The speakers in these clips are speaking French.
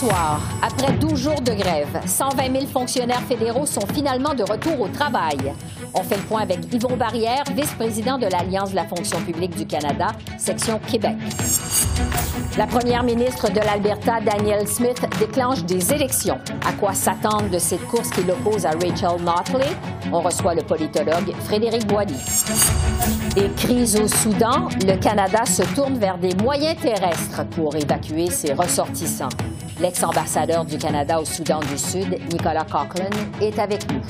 Soir, après 12 jours de grève, 120 000 fonctionnaires fédéraux sont finalement de retour au travail. On fait le point avec Yvon Barrière, vice-président de l'Alliance de la fonction publique du Canada, section Québec. La première ministre de l'Alberta, Danielle Smith, déclenche des élections. À quoi s'attendre de cette course qui l'oppose à Rachel Notley? On reçoit le politologue Frédéric Boilly. Et crise au Soudan, le Canada se tourne vers des moyens terrestres pour évacuer ses ressortissants. L'ex-ambassadeur du Canada au Soudan du Sud, Nicolas Coughlin, est avec nous.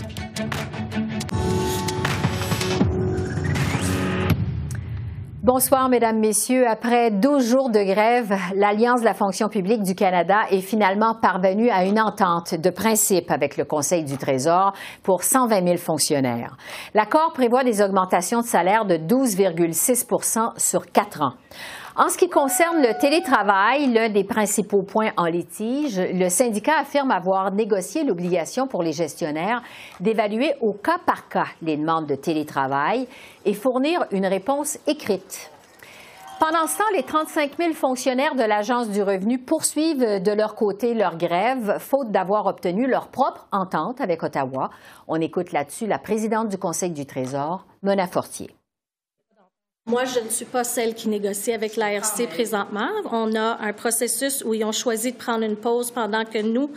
Bonsoir, Mesdames, Messieurs. Après 12 jours de grève, l'Alliance de la fonction publique du Canada est finalement parvenue à une entente de principe avec le Conseil du Trésor pour 120 000 fonctionnaires. L'accord prévoit des augmentations de salaire de 12,6% sur quatre ans. En ce qui concerne le télétravail, l'un des principaux points en litige, le syndicat affirme avoir négocié l'obligation pour les gestionnaires d'évaluer au cas par cas les demandes de télétravail et fournir une réponse écrite. Pendant ce temps, les 35 000 fonctionnaires de l'Agence du revenu poursuivent de leur côté leur grève, faute d'avoir obtenu leur propre entente avec Ottawa. On écoute là-dessus la présidente du Conseil du Trésor, Mona Fortier. Moi, je ne suis pas celle qui négocie avec l'ARC présentement. On a un processus où ils ont choisi de prendre une pause pendant que nous,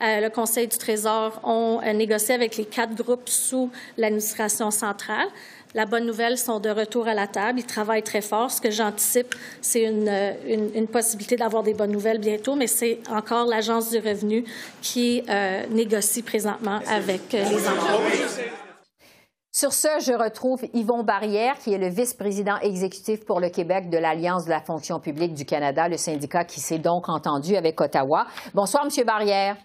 euh, le Conseil du Trésor, on euh, négocié avec les quatre groupes sous l'administration centrale. La bonne nouvelle, ils sont de retour à la table. Ils travaillent très fort. Ce que j'anticipe, c'est une, euh, une, une, possibilité d'avoir des bonnes nouvelles bientôt, mais c'est encore l'Agence du revenu qui euh, négocie présentement avec les employeurs. Sur ce, je retrouve Yvon Barrière, qui est le vice-président exécutif pour le Québec de l'Alliance de la fonction publique du Canada, le syndicat qui s'est donc entendu avec Ottawa. Bonsoir, Monsieur Barrière.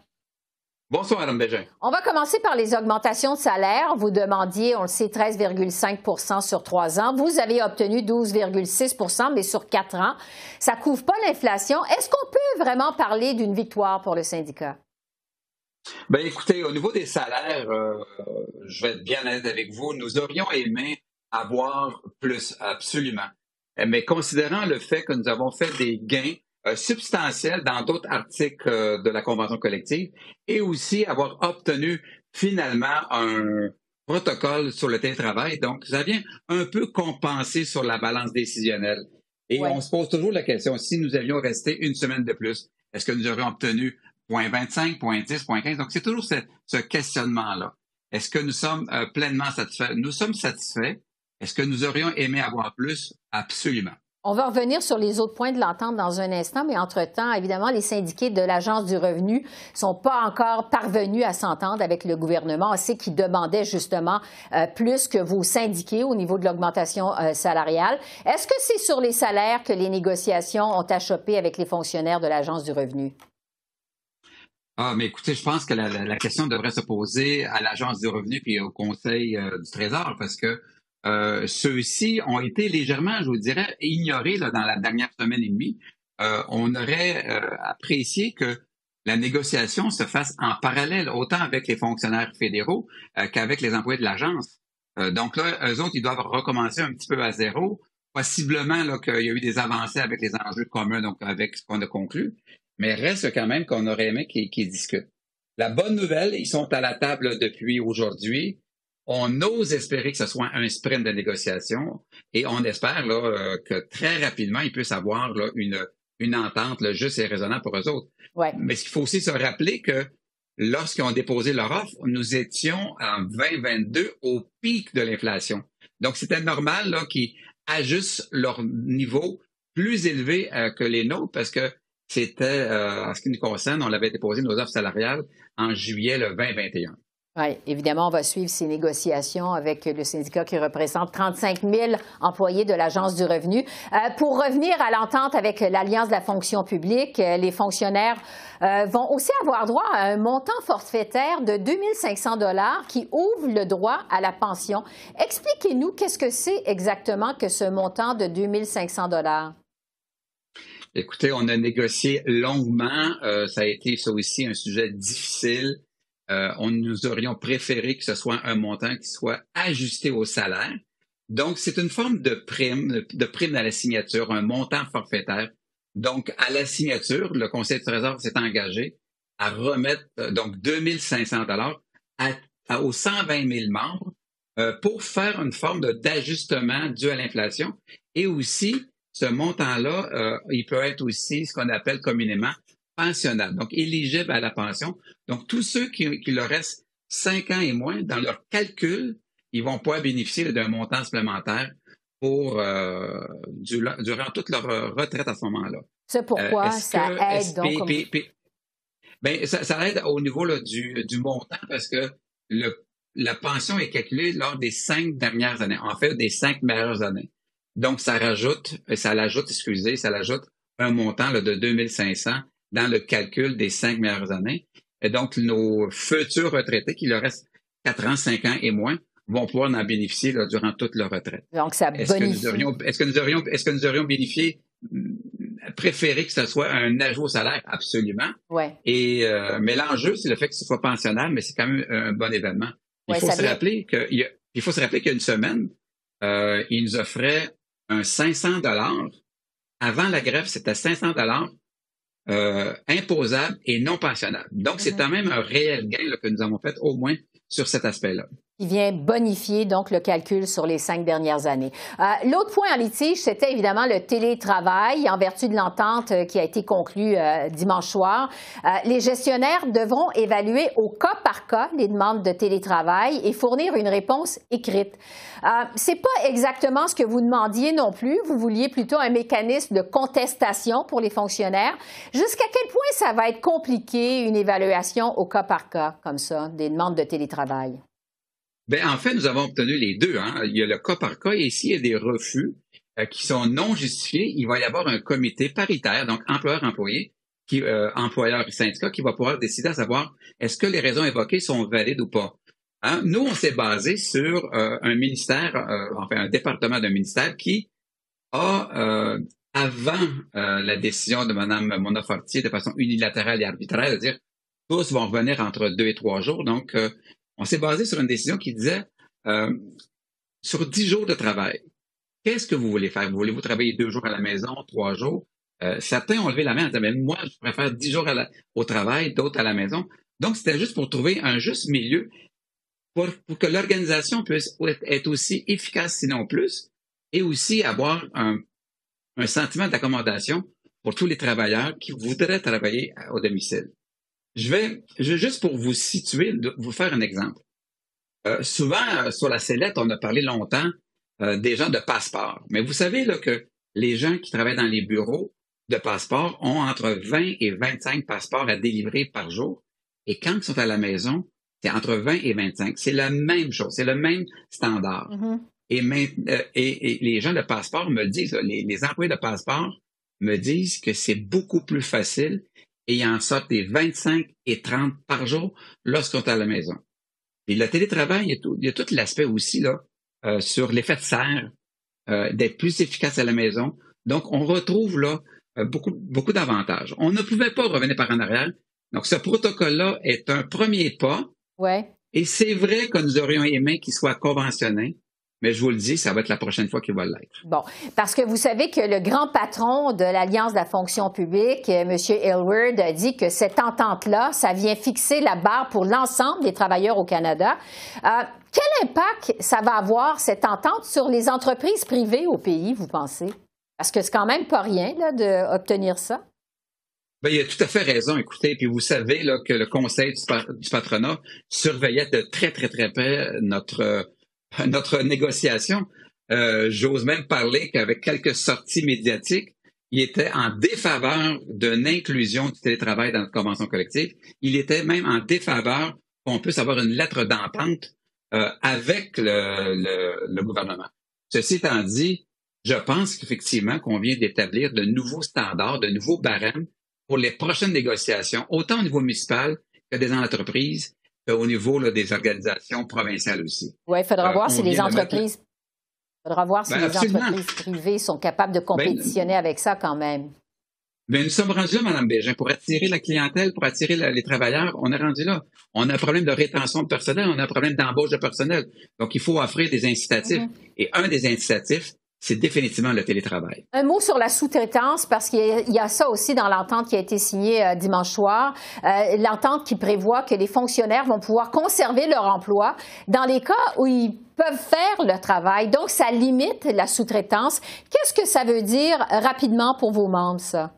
Bonsoir, Mme Bégin. On va commencer par les augmentations de salaire. Vous demandiez, on le sait, 13,5% sur trois ans. Vous avez obtenu 12,6% mais sur quatre ans. Ça couvre pas l'inflation. Est-ce qu'on peut vraiment parler d'une victoire pour le syndicat? Ben écoutez, au niveau des salaires, euh, je vais être bien honnête avec vous, nous aurions aimé avoir plus, absolument. Mais considérant le fait que nous avons fait des gains euh, substantiels dans d'autres articles euh, de la convention collective et aussi avoir obtenu finalement un protocole sur le télétravail, donc ça vient un peu compenser sur la balance décisionnelle. Et on se pose toujours la question, si nous avions resté une semaine de plus, est-ce que nous aurions obtenu 0.25, 0.10, 0.15. Donc, c'est toujours ce, questionnement-là. Est-ce que nous sommes euh, pleinement satisfaits? Nous sommes satisfaits. Est-ce que nous aurions aimé avoir plus? Absolument. On va revenir sur les autres points de l'entente dans un instant, mais entre-temps, évidemment, les syndiqués de l'Agence du revenu sont pas encore parvenus à s'entendre avec le gouvernement. On sait qu'ils demandaient justement euh, plus que vos syndiqués au niveau de l'augmentation euh, salariale. Est-ce que c'est sur les salaires que les négociations ont achoppé avec les fonctionnaires de l'Agence du revenu? Ah, mais écoutez, je pense que la, question devrait se poser à l'Agence du revenu puis au Conseil euh, du Trésor parce que euh, ceux-ci ont été légèrement, je vous dirais, ignorés là, dans la dernière semaine et demie. Euh, on aurait apprécié que la négociation se fasse en parallèle, autant avec les fonctionnaires fédéraux qu'avec les employés de l'agence. donc là, eux autres, ils doivent recommencer un petit peu à zéro. Possiblement qu'il y a eu des avancées avec les enjeux communs, donc avec ce qu'on a conclu mais reste quand même qu'on aurait aimé qu'ils discutent. La bonne nouvelle, ils sont à la table depuis aujourd'hui. On ose espérer que ce soit un sprint de négociation et on espère là, euh, que très rapidement, ils puissent avoir là, une, une entente là, juste et raisonnable pour eux autres. Ouais. Mais il faut aussi se rappeler que lorsqu'ils ont déposé leur offre, nous étions en 2022 au pic de l'inflation. Donc, c'était normal là, qu'ils ajustent leur niveau plus élevé euh, que les nôtres parce que c'était, euh, en ce qui nous concerne, on l'avait déposé nos offres salariales en juillet le 2021. Oui, évidemment, on va suivre ces négociations avec le syndicat qui représente 35 000 employés de l'Agence du revenu. Euh, pour revenir à l'entente avec l'Alliance de la fonction publique, euh, les fonctionnaires euh, vont aussi avoir droit à un montant forfaitaire de 2 500 dollars qui ouvre le droit à la pension. Expliquez-nous qu'est-ce que c'est exactement que ce montant de 2 500 dollars? Écoutez, on a négocié longuement. ça a été ça aussi un sujet difficile. Euh, on nous aurions préféré que ce soit un montant qui soit ajusté au salaire. Donc, c'est une forme de prime, de prime à la signature, un montant forfaitaire. Donc, à la signature, le Conseil du Trésor s'est engagé à remettre euh, donc 2500 dollars aux 120 000 membres euh, pour faire une forme d'ajustement dû à l'inflation. Et aussi, ce montant-là, il peut être aussi ce qu'on appelle communément pensionnable, donc éligible à la pension. Donc, tous ceux qui, qui leur restent cinq ans et moins, dans leur calcul, ils vont pouvoir bénéficier d'un montant supplémentaire pour euh, durant, toute leur retraite à ce moment-là. C'est pourquoi euh, ça aide donc. ben, ça, aide au niveau là, du, du, montant parce que le, la pension est calculée lors des cinq dernières années, en fait des cinq meilleures années. Donc, ça rajoute, ça l'ajoute, excusez, ça l'ajoute un montant là, de 2500 dans le calcul des cinq meilleures années. Et donc, nos futurs retraités, qui leur restent quatre ans, cinq ans et moins, vont pouvoir en bénéficier durant toute leur retraite. Donc, ça est-ce Que nous aurions, est-ce que nous aurions, est-ce que nous aurions bénéficié, mm, préféré que ce soit un ajout au salaire? Absolument. Ouais. Et, euh, mais l'enjeu, c'est le fait que ce soit pensionnable, mais c'est quand même un bon événement. Il faut se rappeler que, il, faut se rappeler qu'il y a une semaine, euh, ils nous offraient un 500 dollars. Avant la grève, c'était 500 dollars euh, imposable et non pensionnable. Donc, c'est mhm. quand même un réel gain que nous avons fait au moins sur cet aspect-là qui vient bonifier donc le calcul sur les cinq dernières années. Euh, L'autre point en litige, c'était évidemment le télétravail en vertu de l'entente euh, qui a été conclue euh, dimanche soir. Euh, les gestionnaires devront évaluer au cas par cas les demandes de télétravail et fournir une réponse écrite. Euh, C'est pas exactement ce que vous demandiez non plus. Vous vouliez plutôt un mécanisme de contestation pour les fonctionnaires. Jusqu'à quel point ça va être compliqué une évaluation au cas par cas comme ça des demandes de télétravail? Ben, en fait, nous avons obtenu les deux. Hein. Il y a le cas par cas et s'il y a des refus euh, qui sont non justifiés, il va y avoir un comité paritaire, donc employeur-employé, qui, euh, employeur syndicat, qui va pouvoir décider à savoir est-ce que les raisons évoquées sont valides ou pas. Hein? Nous, on s'est basé sur euh, un ministère, euh, enfin un département d'un ministère qui a, avant la décision de Mme Mona Fortier de façon unilatérale et arbitraire, de dire tous vont revenir entre deux et trois jours. Donc, on s'est basé sur une décision qui disait euh, sur dix jours de travail, qu'est-ce que vous voulez faire? Voulez-vous travailler deux jours à la maison, trois jours? Euh, certains ont levé la main en disant, mais moi, je préfère dix jours au travail, d'autres à la maison. Donc, c'était juste pour trouver un juste milieu pour, que l'organisation puisse être aussi efficace, sinon plus, et aussi avoir un, un sentiment d'accommodation pour tous les travailleurs qui voudraient travailler au domicile. Je vais, je juste pour vous situer, vous faire un exemple. Euh, souvent, euh, sur la sellette, on a parlé longtemps euh, des gens de passeport. Mais vous savez là, que les gens qui travaillent dans les bureaux de passeport ont entre 20 et 25 passeports à délivrer par jour. Et quand ils sont à la maison, c'est entre 20 et 25. C'est la même chose, c'est le même standard. Mm-hmm. et, les gens de passeport me disent, les, les employés de passeport me disent que c'est beaucoup plus facile et il en des 25 et 30 par jour lorsqu'on est à la maison. Et le télétravail, il y a tout, il y a tout l'aspect aussi là euh, sur l'effet de serre, euh, d'être plus efficace à la maison. Donc, on retrouve là euh, beaucoup, beaucoup d'avantages. On ne pouvait pas revenir par en arrière. Donc, ce protocole-là est un premier pas. Ouais. Et c'est vrai que nous aurions aimé qu'il soit conventionné, mais je vous le dis, ça va être la prochaine fois qu'il va l'être. Bon, parce que vous savez que le grand patron de l'Alliance de la fonction publique, euh, M. Aylward, a dit que cette entente-là, ça vient fixer la barre pour l'ensemble des travailleurs au Canada. Euh, quel impact ça va avoir, cette entente, sur les entreprises privées au pays, vous pensez? Parce que c'est quand même pas rien d'obtenir ça. Ben, il a tout à fait raison. Écoutez, puis vous savez là, que le Conseil du, patronat surveillait de très, très, très près notre notre négociation, euh, j'ose même parler qu'avec quelques sorties médiatiques, il était en défaveur d'une inclusion du télétravail dans la convention collective. Il était même en défaveur qu'on puisse avoir une lettre d'entente euh, avec le, le, gouvernement. Ceci étant dit, je pense qu'effectivement qu'on vient d'établir de nouveaux standards, de nouveaux barèmes pour les prochaines négociations, autant au niveau municipal que des entreprises, qu'au niveau des organisations provinciales aussi. Oui, il faudra euh, voir si les entreprises. faudra voir si ben, les entreprises privées sont capables de ben, compétitionner avec ça quand même. Mais nous sommes rendus là, Mme Bégin, pour attirer la clientèle, pour attirer les travailleurs, on est rendu là. On a un problème de rétention de personnel, on a un problème d'embauche de personnel. Donc, il faut offrir des incitatifs. Mm-hmm. Et un des incitatifs, c'est définitivement le télétravail. Un mot sur la sous-traitance, parce qu'il y, a ça aussi dans l'entente qui a été signée euh, dimanche soir. Euh, l'entente qui prévoit que les fonctionnaires vont pouvoir conserver leur emploi dans les cas où ils peuvent faire le travail. Donc, ça limite la sous-traitance. Qu'est-ce que ça veut dire rapidement pour vos membres, ça?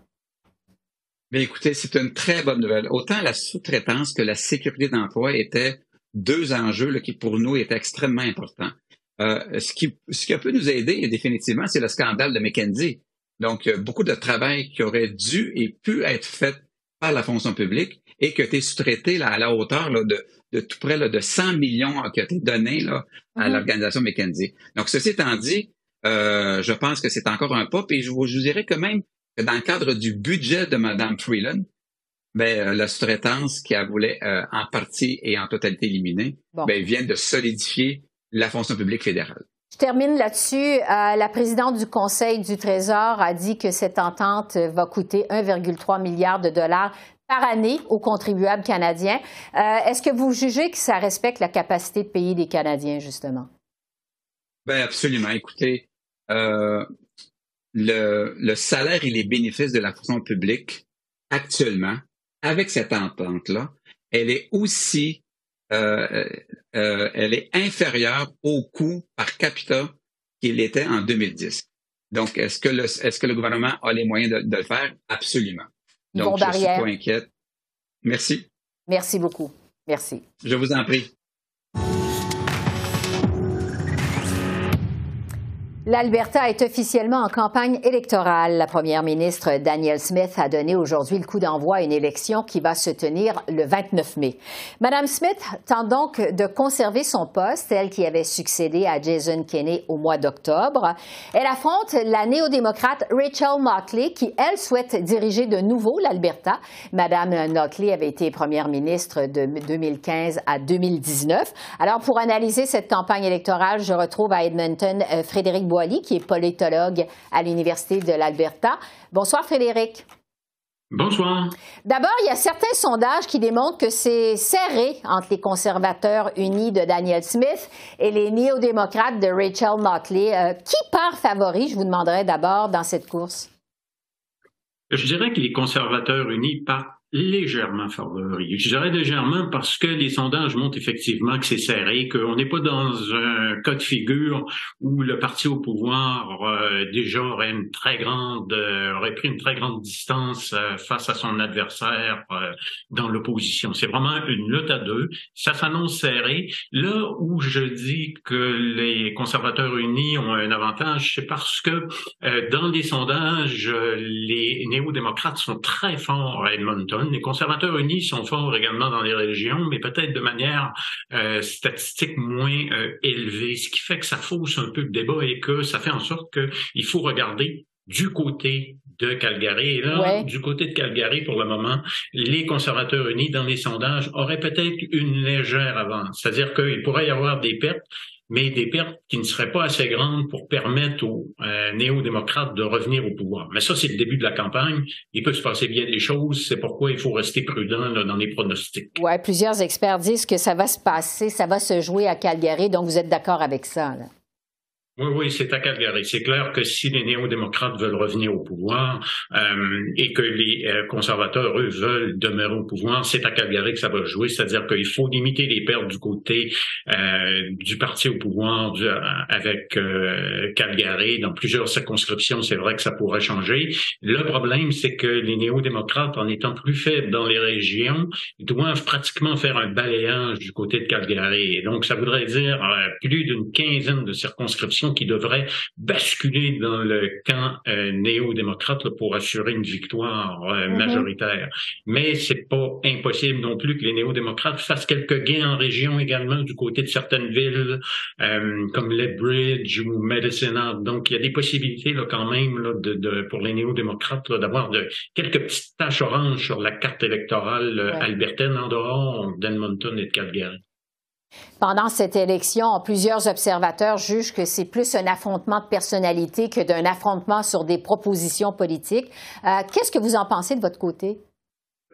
Bien, écoutez, c'est une très bonne nouvelle. Autant la sous-traitance que la sécurité d'emploi étaient deux enjeux qui, pour nous, étaient extrêmement importants. Euh, ce, qui, ce qui peut nous aider, définitivement, c'est le scandale de McKenzie. Donc, beaucoup de travail qui aurait dû et pu être fait par la fonction publique et qui a été sous-traité à la hauteur de, de tout près de 100 millions qui a été donné là, à mm-hmm. l'organisation McKenzie. Donc, ceci étant dit, euh, je pense que c'est encore un pas. Et je vous, je vous dirais que même dans le cadre du budget de Mme Freeland, ben, euh, la sous-traitance qui a voulu euh, en partie et en totalité éliminer, ben, vient de solidifier la fonction publique fédérale. Je termine là-dessus. Euh, la présidente du Conseil du Trésor a dit que cette entente va coûter 1,3 milliard de dollars par année aux contribuables canadiens. Est-ce que vous jugez que ça respecte la capacité de payer des Canadiens, justement? Ben absolument. Écoutez, le, salaire et les bénéfices de la fonction publique actuellement, avec cette entente-là, elle est aussi euh, euh, euh, elle est inférieure au coût par capita qu'il était en 2010. Donc, est-ce que le, est-ce que le gouvernement a les moyens de, le faire? Absolument. Donc, je ne suis pas inquiète. Merci. Merci beaucoup. Merci. Je vous en prie. L'Alberta est officiellement en campagne électorale. La première ministre Danielle Smith a donné aujourd'hui le coup d'envoi à une élection qui va se tenir le 29 mai. Madame Smith tente donc de conserver son poste, elle qui avait succédé à Jason Kenney au mois d'octobre. Elle affronte la néo-démocrate Rachel Notley qui, elle, souhaite diriger de nouveau l'Alberta. Madame Notley avait été première ministre de 2015 à 2019. Alors, pour analyser cette campagne électorale, je retrouve à Edmonton euh, Qui est politologue à l'Université de l'Alberta. Bonsoir, Frédéric. Bonsoir. D'abord, il y a certains sondages qui démontrent que c'est serré entre les conservateurs unis de Daniel Smith et les néo-démocrates de Rachel Notley. Euh, qui part favori, je vous demanderai d'abord, dans cette course? Je dirais que les conservateurs unis partent légèrement favori. Je dirais légèrement parce que les sondages montrent effectivement que c'est serré, qu'on n'est pas dans un cas de figure où le parti au pouvoir euh, déjà aurait une très grande euh, aurait pris une très grande distance euh, face à son adversaire dans l'opposition. C'est vraiment une lutte à deux. Ça s'annonce serré. Là où je dis que les conservateurs unis ont un avantage, c'est parce que dans les sondages, les néo-démocrates sont très forts à Edmonton les conservateurs unis sont forts également dans les régions, mais peut-être de manière euh, statistique moins euh, élevée, ce qui fait que ça fausse un peu le débat et que ça fait en sorte qu'il faut regarder du côté de Calgary. Et là, du côté de Calgary, pour le moment, les conservateurs unis, dans les sondages, auraient peut-être une légère avance. C'est-à-dire qu'il pourrait y avoir des pertes, mais des pertes qui ne seraient pas assez grandes pour permettre aux euh, néo-démocrates de revenir au pouvoir. Mais ça, c'est le début de la campagne. Il peut se passer bien des choses. C'est pourquoi il faut rester prudent dans les pronostics. Oui, plusieurs experts disent que ça va se passer, ça va se jouer à Calgary. Donc, vous êtes d'accord avec ça? Là? Oui, oui, c'est à Calgary. C'est clair que si les néo-démocrates veulent revenir au pouvoir euh, et que les euh, conservateurs, eux, veulent demeurer au pouvoir, c'est à Calgary que ça va jouer. C'est-à-dire qu'il faut limiter les pertes du côté euh, du parti au pouvoir avec Calgary. Dans plusieurs circonscriptions, c'est vrai que ça pourrait changer. Le problème, c'est que les néo-démocrates, en étant plus faibles dans les régions, doivent pratiquement faire un balayage du côté de Calgary. Donc, ça voudrait dire plus d'une quinzaine de circonscriptions qu'il devrait basculer dans le camp euh, néo-démocrate pour assurer une victoire euh, mm-hmm. majoritaire. Mais c'est pas impossible non plus que les néo-démocrates fassent quelques gains en région également du côté de certaines villes euh, comme Lethbridge ou Medicine Donc il y a des possibilités là quand même là, de, de, pour les néo-démocrates d'avoir de, quelques petites taches oranges sur la carte électorale albertaine en dehors d'Edmonton et de Calgary. Pendant cette élection, plusieurs observateurs jugent que c'est plus un affrontement de personnalité que d'un affrontement sur des propositions politiques. Euh, qu'est-ce que vous en pensez de votre côté?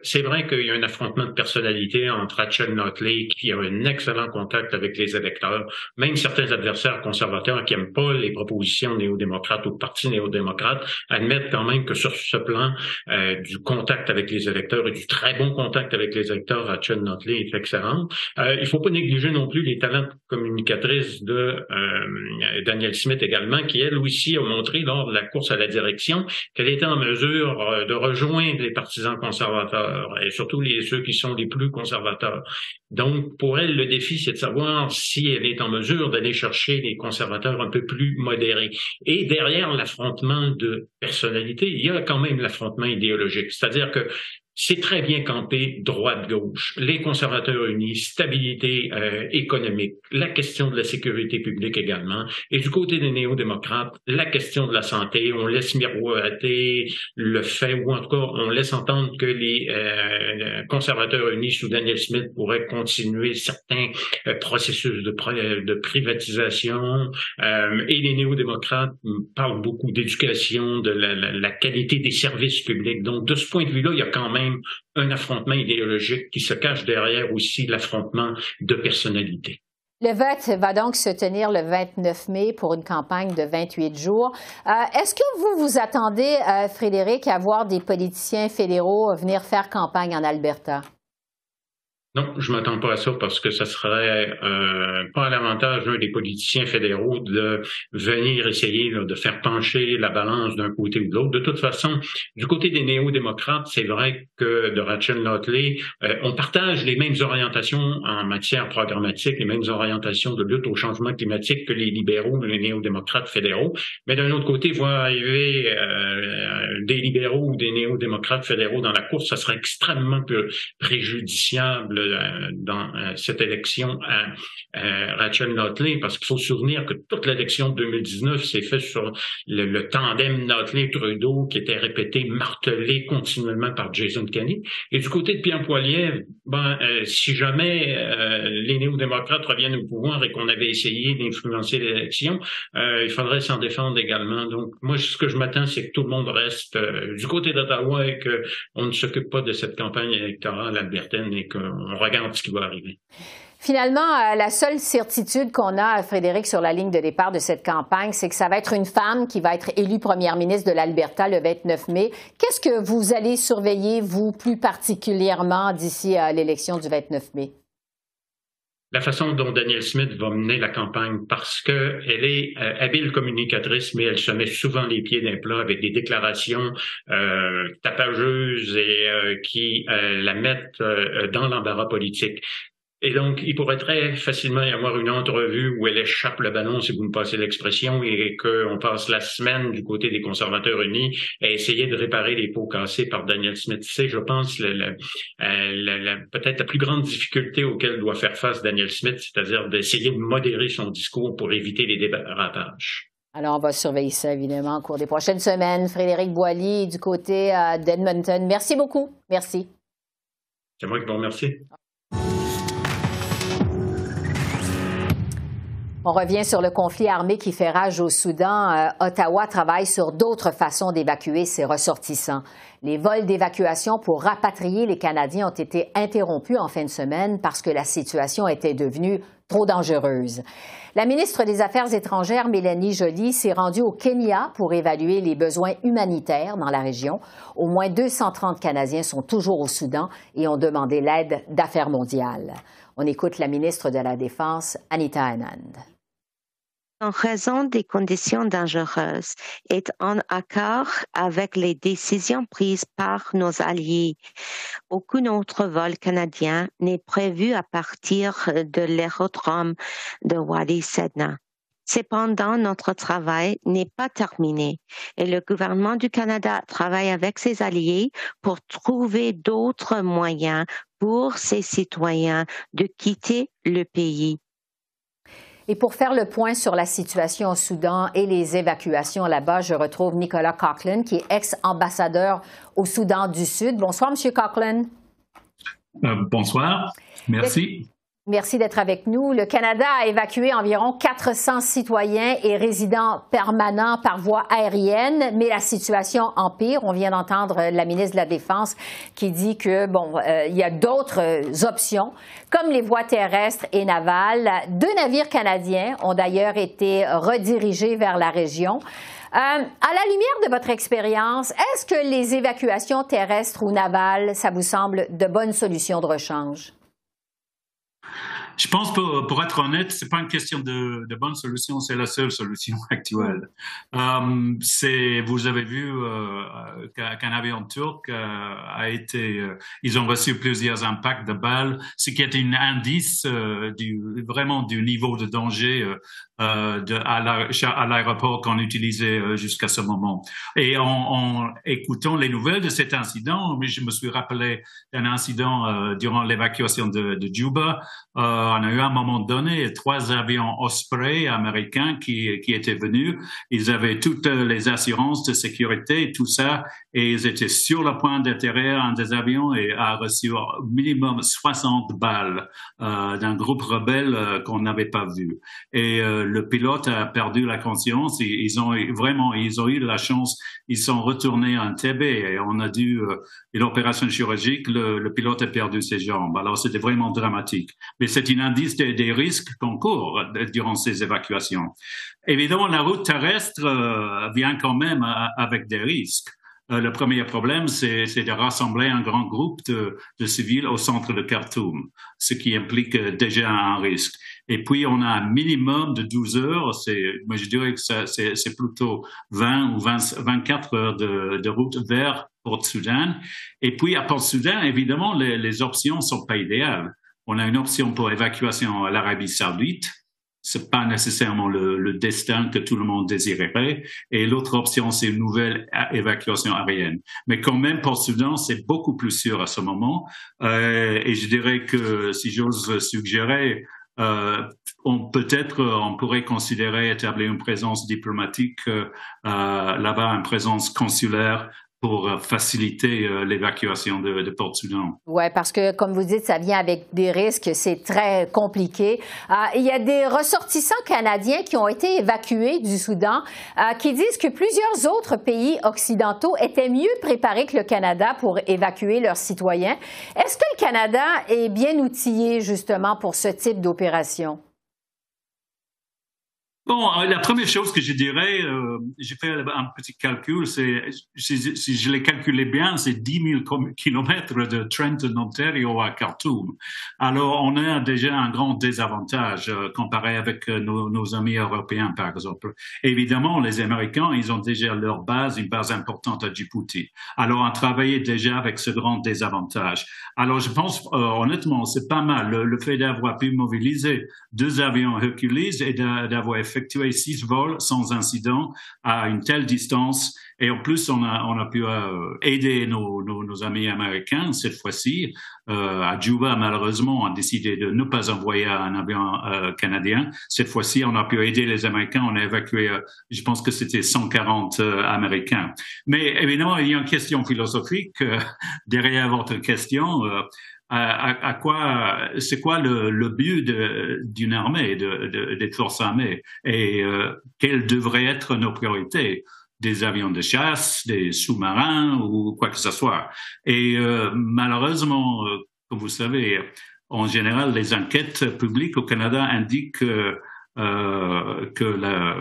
C'est vrai qu'il y a un affrontement de personnalité entre Rachel Notley, qui a un excellent contact avec les électeurs, même certains adversaires conservateurs qui n'aiment pas les propositions néo-démocrates ou le parti néo-démocrate, admettent quand même que sur ce plan euh, du contact avec les électeurs et du très bon contact avec les électeurs, Rachel Notley est excellente. Euh, il ne faut pas négliger non plus les talents communicatrices de euh, Daniel Smith également, qui elle aussi a montré lors de la course à la direction qu'elle était en mesure euh, de rejoindre les partisans conservateurs et surtout les, ceux qui sont les plus conservateurs. Donc, pour elle, le défi, c'est de savoir si elle est en mesure d'aller chercher les conservateurs un peu plus modérés. Et derrière l'affrontement de personnalité, il y a quand même l'affrontement idéologique. C'est-à-dire que c'est très bien campé droite-gauche. Les conservateurs unis, stabilité euh, économique, la question de la sécurité publique également. Et du côté des néo-démocrates, la question de la santé. On laisse miroiter le fait, ou en tout cas, on laisse entendre que les euh, conservateurs unis sous Daniel Smith pourraient continuer certains euh, processus de, privatisation. et les néo-démocrates parlent beaucoup d'éducation, de la qualité des services publics. Donc, de ce point de vue-là, il y a quand même un affrontement idéologique qui se cache derrière aussi l'affrontement de personnalités. Le vote va donc se tenir le 29 mai pour une campagne de 28 jours. Euh, est-ce que vous vous attendez, euh, Frédéric, à voir des politiciens fédéraux venir faire campagne en Alberta? Non, je m'attends pas à ça parce que ça serait euh, pas à l'avantage des politiciens fédéraux de venir essayer de faire pencher la balance d'un côté ou de l'autre. De toute façon, du côté des néo-démocrates, c'est vrai que de Rachel Notley, euh, on partage les mêmes orientations en matière programmatique, les mêmes orientations de lutte au changement climatique que les libéraux, les néo-démocrates fédéraux. Mais d'un autre côté, voir arriver euh, des libéraux ou des néo-démocrates fédéraux dans la course, ça serait extrêmement préjudiciable euh, dans euh, cette élection à Rachel Notley, parce qu'il faut se souvenir que toute l'élection de 2019 s'est faite sur le, tandem Notley-Trudeau qui était répété, martelé continuellement par Jason Kenney. Et du côté de Pierre Poilievre, ben, euh, si jamais les néo-démocrates reviennent au pouvoir et qu'on avait essayé d'influencer l'élection, il faudrait s'en défendre également. Donc, moi, ce que je m'attends, c'est que tout le monde reste du côté d'Ottawa et qu'on ne s'occupe pas de cette campagne électorale albertaine et qu'on on regarde ce qui va arriver. Finalement, euh, la seule certitude qu'on a, Frédéric, sur la ligne de départ de cette campagne, c'est que ça va être une femme qui va être élue première ministre de l'Alberta le 29 mai. Qu'est-ce que vous allez surveiller, vous, plus particulièrement d'ici à l'élection du 29 mai? La façon dont Daniel Smith va mener la campagne parce qu'elle est euh, habile communicatrice, mais elle se met souvent les pieds d'un plat avec des déclarations euh, tapageuses et euh, qui euh, la mettent dans l'embarras politique. Et donc, il pourrait très facilement y avoir une entrevue où elle échappe le ballon, si vous me passez l'expression, et qu'on passe la semaine du côté des conservateurs unis à essayer de réparer les pots cassés par Daniel Smith. C'est, je pense, le, peut-être la plus grande difficulté auquel doit faire face Daniel Smith, c'est-à-dire d'essayer de modérer son discours pour éviter les dérapages. Alors, on va surveiller ça, évidemment, au cours des prochaines semaines. Frédéric Boilly, du côté euh, d'Edmonton. Merci beaucoup. Merci. C'est moi qui vous remercie. On revient sur le conflit armé qui fait rage au Soudan. Euh, Ottawa travaille sur d'autres façons d'évacuer ses ressortissants. Les vols d'évacuation pour rapatrier les Canadiens ont été interrompus en fin de semaine parce que la situation était devenue trop dangereuse. La ministre des Affaires étrangères, Mélanie Joly, s'est rendue au Kenya pour évaluer les besoins humanitaires dans la région. Au moins 230 Canadiens sont toujours au Soudan et ont demandé l'aide d'affaires mondiales. On écoute la ministre de la Défense, Anita Anand en raison des conditions dangereuses, est en accord avec les décisions prises par nos alliés. Aucun autre vol canadien n'est prévu à partir de l'aérodrome de Wadi Sedna. Cependant, notre travail n'est pas terminé et le gouvernement du Canada travaille avec ses alliés pour trouver d'autres moyens pour ses citoyens de quitter le pays. Et pour faire le point sur la situation au Soudan et les évacuations là-bas, je retrouve Nicolas Coughlin, qui est ex-ambassadeur au Soudan du Sud. Bonsoir, Monsieur Coughlin. Euh, bonsoir. Merci. Merci d'être avec nous. Le Canada a évacué environ 400 citoyens et résidents permanents par voie aérienne, mais la situation empire. On vient d'entendre la ministre de la Défense qui dit que bon, euh, il y a d'autres euh, options, comme les voies terrestres et navales. Deux navires canadiens ont d'ailleurs été redirigés vers la région. Euh, à la lumière de votre expérience, est-ce que les évacuations terrestres ou navales, ça vous semble de bonnes solutions de rechange? Je pense, pour, pour être honnête, c'est pas une question de, de bonne solution, c'est la seule solution actuelle. Euh, vous avez vu euh, qu'un avion turc euh, a été, ils ont reçu plusieurs impacts de balles, ce qui est un indice du, vraiment du niveau de danger à l'aéroport qu'on utilisait jusqu'à ce moment. Et en, écoutant les nouvelles de cet incident, je me suis rappelé d'un incident durant l'évacuation de, de Juba. On a eu à un moment donné trois avions Osprey américains qui, qui étaient venus. Ils avaient toutes les assurances de sécurité tout ça, et ils étaient sur le point d'atterrir un des avions et a reçu au minimum 60 balles euh, d'un groupe rebelle euh, qu'on n'avait pas vu. Et euh, le pilote a perdu la conscience. Ils, ils ont vraiment, ils ont eu la chance. Ils sont retournés en TB et on a dû euh, une opération chirurgique. Le, le pilote a perdu ses jambes. Alors c'était vraiment dramatique. Mais c'est un indice des, risques qu'on court durant ces évacuations. Évidemment, la route terrestre euh, vient quand même à, avec des risques. Euh, le premier problème, c'est de rassembler un grand groupe de, civils au centre de Khartoum, ce qui implique déjà un risque. Et puis, on a un minimum de 12 heures, moi je dirais que c'est plutôt 20 ou 20, 24 heures de, route vers Port-Soudan. Et puis, à Port-Soudan, évidemment, les, les options sont pas idéales. On a une option pour évacuation à l'Arabie saoudite, c'est pas nécessairement le, le, destin que tout le monde désirerait. Et l'autre option, c'est une nouvelle évacuation aérienne. Mais quand même, pour Soudan, c'est beaucoup plus sûr à ce moment. Euh, et je dirais que si j'ose suggérer, euh, on peut-être on pourrait considérer établir une présence diplomatique euh, là-bas, une présence consulaire pour euh, faciliter euh, l'évacuation de, de Port-Soudan. Oui, parce que, comme vous dites, ça vient avec des risques, c'est très compliqué. Euh, il y a des ressortissants canadiens qui ont été évacués du Soudan qui disent que plusieurs autres pays occidentaux étaient mieux préparés que le Canada pour évacuer leurs citoyens. Est-ce que le Canada est bien outillé justement pour ce type d'opération? Bon, euh, la première chose que je dirais, euh, j'ai fait un petit calcul, c'est si, si, je l'ai calculé bien, c'est 10 000 kilomètres de Trenton, Ontario à Khartoum. Alors, on a déjà un grand désavantage euh, comparé avec euh, nos, nos, amis européens, par exemple. Évidemment, les Américains, ils ont déjà leur base, une base importante à Djibouti. Alors, on travaillait déjà avec ce grand désavantage. Alors, je pense, euh, honnêtement, c'est pas mal le, le fait d'avoir pu mobiliser deux avions Hercules et d'avoir effectué six vols sans incident à une telle distance. Et en plus, on a, on a pu euh, aider nos, amis américains cette fois-ci. Euh, à Juba, malheureusement, on a décidé de ne pas envoyer un avion euh, canadien. Cette fois-ci, on a pu aider les Américains. On a évacué, euh, je pense que c'était 140 euh, Américains. Mais évidemment, il y a une question philosophique derrière votre question à, à, quoi, c'est quoi le, le but d'une armée, de, de, des forces armées, et euh, quelles devraient être nos priorités? Des avions de chasse, des sous-marins ou quoi que ce soit. Et euh, malheureusement, euh, comme vous savez, en général, les enquêtes publiques au Canada indiquent que, euh, que, la,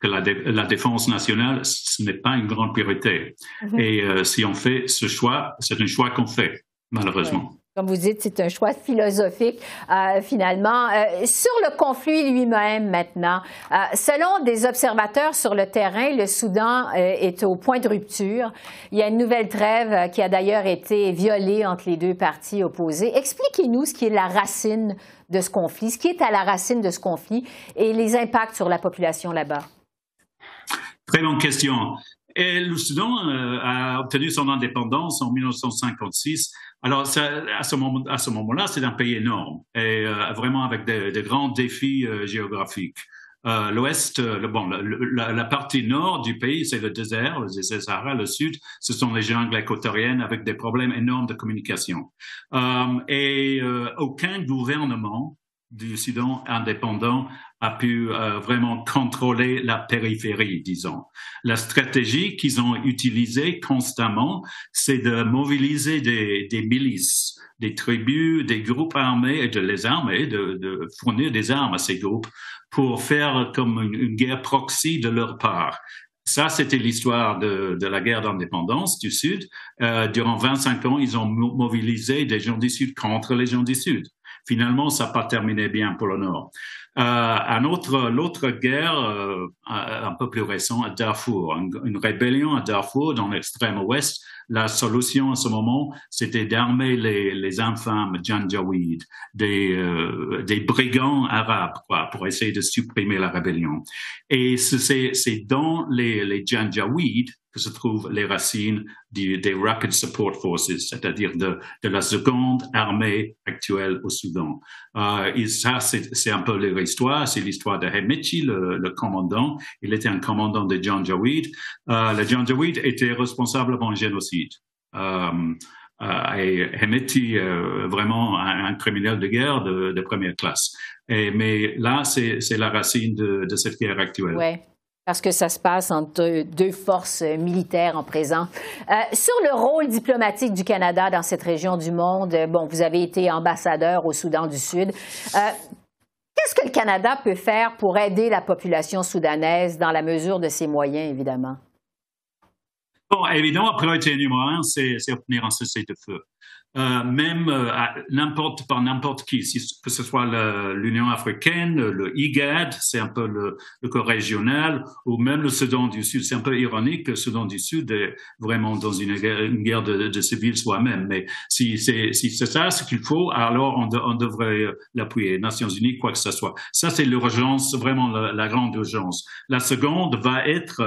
que la, la, défense nationale, ce n'est pas une grande priorité. Mm -hmm. Et euh, si on fait ce choix, c'est un choix qu'on fait, malheureusement. Comme vous dites, c'est un choix philosophique euh, finalement. Euh, sur le conflit lui-même maintenant, euh, selon des observateurs sur le terrain, le Soudan est au point de rupture. Il y a une nouvelle trêve qui a d'ailleurs été violée entre les deux parties opposées. Expliquez-nous ce qui est la racine de ce conflit, ce qui est à la racine de ce conflit et les impacts sur la population là-bas. Très bonne question. Et le Soudan a obtenu son indépendance en 1956 alors, à ce moment, à ce moment-là, c'est un pays énorme et euh, vraiment avec des, grands défis euh, géographiques. Euh, L'Ouest, le, bon, la, partie nord du pays, c'est le désert, le Sahara. Le sud, ce sont les jungles équatoriennes avec des problèmes énormes de communication. et aucun gouvernement du Soudan indépendant a pu euh, vraiment contrôler la périphérie, disons. La stratégie qu'ils ont utilisée constamment, c'est de mobiliser des, des, milices, des tribus, des groupes armés et de les armer, de, de fournir des armes à ces groupes pour faire comme une, guerre proxy de leur part. Ça, c'était l'histoire de, de, la guerre d'indépendance du Sud. Euh, durant 25 ans, ils ont mobilisé des gens du Sud contre les gens du Sud. Finalement, ça n'a pas terminé bien pour le Nord. Euh, un autre, l'autre guerre euh, un peu plus récente à Darfour, une, rébellion à Darfour dans l'extrême ouest. La solution à ce moment, c'était d'armer les, les infâmes Janjaweed, des, euh, des brigands arabes, quoi, pour essayer de supprimer la rébellion. Et c'est, dans les, les Janjaweed que se trouvent les racines des Rapid Support Forces, c'est-à-dire de, de, la seconde armée actuelle au Soudan. Euh, et ça, c'est un peu leur histoire. C'est l'histoire de Hemichi, le, le, commandant. Il était un commandant de Janjaweed. Euh, le Janjaweed était responsable d'un génocide. Euh, euh, et Hemeti, euh, vraiment un, un, criminel de guerre de, de première classe. Et, mais là, c'est la racine de, de, cette guerre actuelle. Ouais parce que ça se passe entre deux, forces militaires en présent. Euh, sur le rôle diplomatique du Canada dans cette région du monde, bon, vous avez été ambassadeur au Soudan du Sud. Euh, qu'est-ce que le Canada peut faire pour aider la population soudanaise dans la mesure de ses moyens, évidemment? Bon, évidemment, priorité numéro un, c'est obtenir un cessez de feu. Euh, même euh, n'importe par n'importe qui, que ce soit l'Union africaine, le IGAD, c'est un peu le, le corps régional, ou même le Soudan du Sud. C'est un peu ironique que le Soudan du Sud est vraiment dans une guerre, une guerre de, de civils soi-même. Mais si c'est si c'est ça ce qu'il faut, alors on, on devrait l'appuyer. Nations Unies, quoi que ce soit. Ça, c'est l'urgence, vraiment la, la, grande urgence. La seconde va être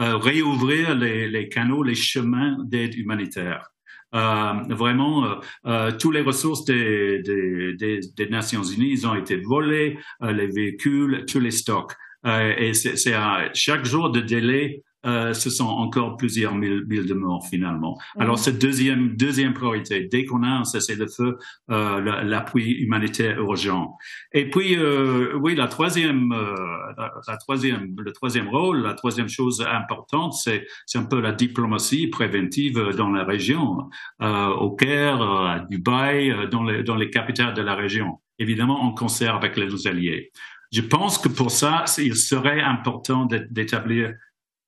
euh, réouvrir les, les canaux, les chemins d'aide humanitaire. Euh, vraiment, euh, euh, toutes les ressources des, des, des, des, Nations Unies ont été volées, les véhicules, tous les stocks. et c'est à chaque jour de délai euh, ce sont encore plusieurs mille, de morts finalement. Mm. Alors, cette deuxième, deuxième priorité, dès qu'on a un cessez-le-feu, euh, l'appui humanitaire urgent. Et puis, euh, oui, la troisième, euh, la, troisième, le troisième rôle, la troisième chose importante, c'est un peu la diplomatie préventive dans la région, euh, au Caire, à Dubaï, dans les, dans les capitales de la région. Évidemment, en concert avec les alliés. Je pense que pour ça, il serait important d'établir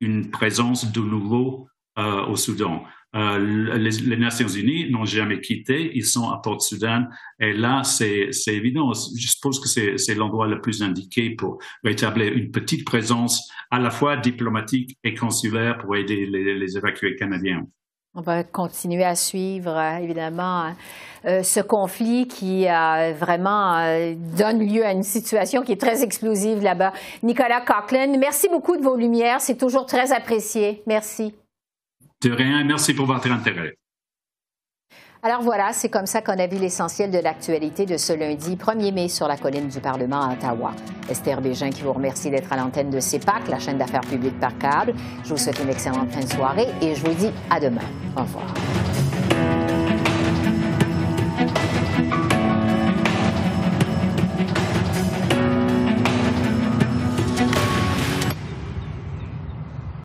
une présence de nouveau euh, au Soudan. Euh, les, Nations Unies n'ont jamais quitté, ils sont à Port-Soudan et là, c'est évident. Je suppose que c'est l'endroit le plus indiqué pour établir une petite présence à la fois diplomatique et consulaire pour aider les, les évacués canadiens. On va continuer à suivre, euh, évidemment, euh, ce conflit qui euh, vraiment donne lieu à une situation qui est très explosive là-bas. Nicolas Coughlin, merci beaucoup de vos lumières. C'est toujours très apprécié. Merci. De rien. Merci pour votre intérêt. Alors voilà, c'est comme ça qu'on a vu l'essentiel de l'actualité de ce lundi 1er mai sur la colline du Parlement à Ottawa. Esther Bégin qui vous remercie d'être à l'antenne de CEPAC, la chaîne d'affaires publiques par câble. Je vous souhaite une excellente fin de soirée et je vous dis à demain. Au revoir.